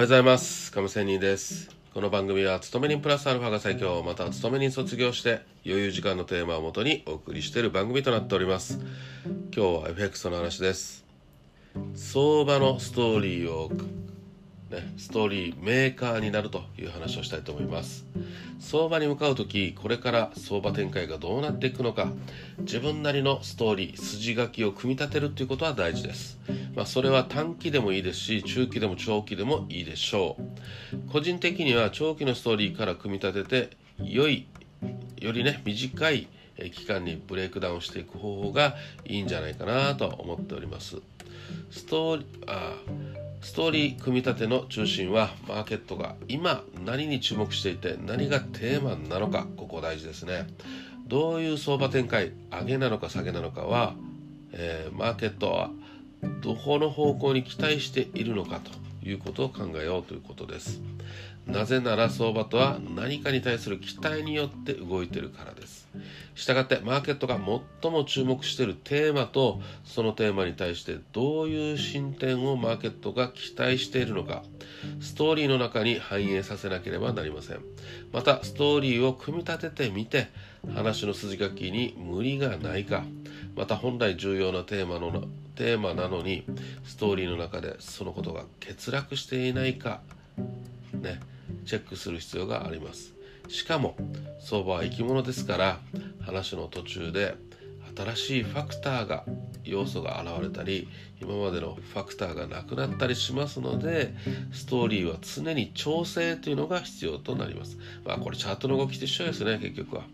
はようございます。亀仙人です。この番組は勤め人プラスアルファが最強また勤め人卒業して余裕時間のテーマをもとにお送りしている番組となっております。今日は FX の話です。相場のストーリーをね、ストーリーメーカーになるという話をしたいと思います。相場に向かう時これから相場展開がどうなっていくのか自分なりのストーリー筋書きを組み立てるということは大事です、まあ、それは短期でもいいですし中期でも長期でもいいでしょう。個人的には長期のストーリーから組み立てて良いよりね短い期間にブレイクダウンしていく方法がいいんじゃないかなと思っております。ストーリーあストーリー組み立ての中心はマーケットが今何に注目していて何がテーマなのかここ大事ですね。どういう相場展開上げなのか下げなのかは、えー、マーケットはどこの方向に期待しているのかということを考えようということです。なぜなら相場とは何かに対する期待によって動いているからです。したがってマーケットが最も注目しているテーマとそのテーマに対してどういう進展をマーケットが期待しているのか。ストーリーの中に反映させなければなりません。またストーリーを組み立ててみて話の筋書きに無理がないか。また本来重要なテーマのテーマなのにストーリーの中でそのことが欠落していないかねチェックする必要があります。しかも相場は生き物ですから話の途中で新しいファクターが要素が現れたり今までのファクターがなくなったりしますのでストーリーは常に調整というのが必要となります。まあこれチャートの動きと一緒ですね結局は、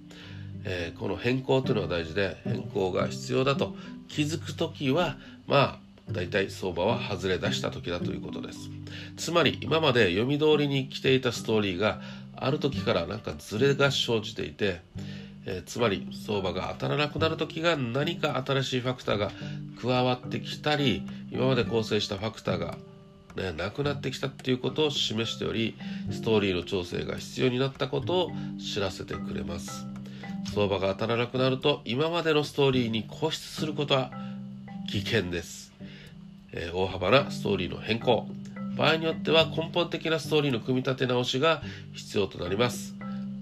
えー、この変更というのは大事で変更が必要だと。気づく時はまあ大体相場は外れ出した時だということです。つまり今まで読み通りに来ていたストーリーがある時からなんかズレが生じていて、えー、つまり相場が当たらなくなる時が何か新しいファクターが加わってきたり今まで構成したファクターがね、なくなってきたっていうことを示しておりストーリーの調整が必要になったことを知らせてくれます。相場が当たらなくなると今までのストーリーに固執することは危険です。えー、大幅なストーリーの変更。場合によっては根本的なストーリーの組み立て直しが必要となります。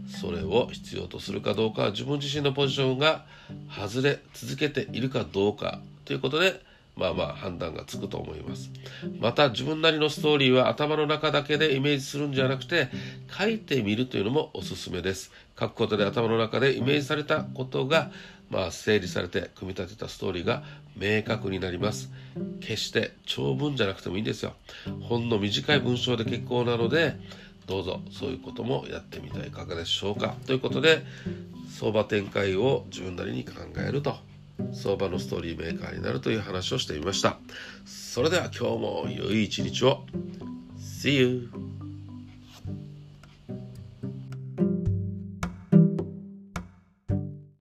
それを必要とするかどうかは自分自身のポジションが外れ続けているかどうかということでまあまあ判断がつくと思います。また自分なりのストーリーは頭の中だけでイメージするんじゃなくて書いてみるというのもおすすめです。書くことで頭の中でイメージされたことがまあ整理されて組み立てたストーリーが明確になります。決して長文じゃなくてもいいんですよ。ほんの短い文章で結構なのでどうぞそういうこともやってみてはいかがでしょうか。ということで相場展開を自分なりに考えると。相場のストーリーメーカーになるという話をしてみましたそれでは今日も良い一日を See you!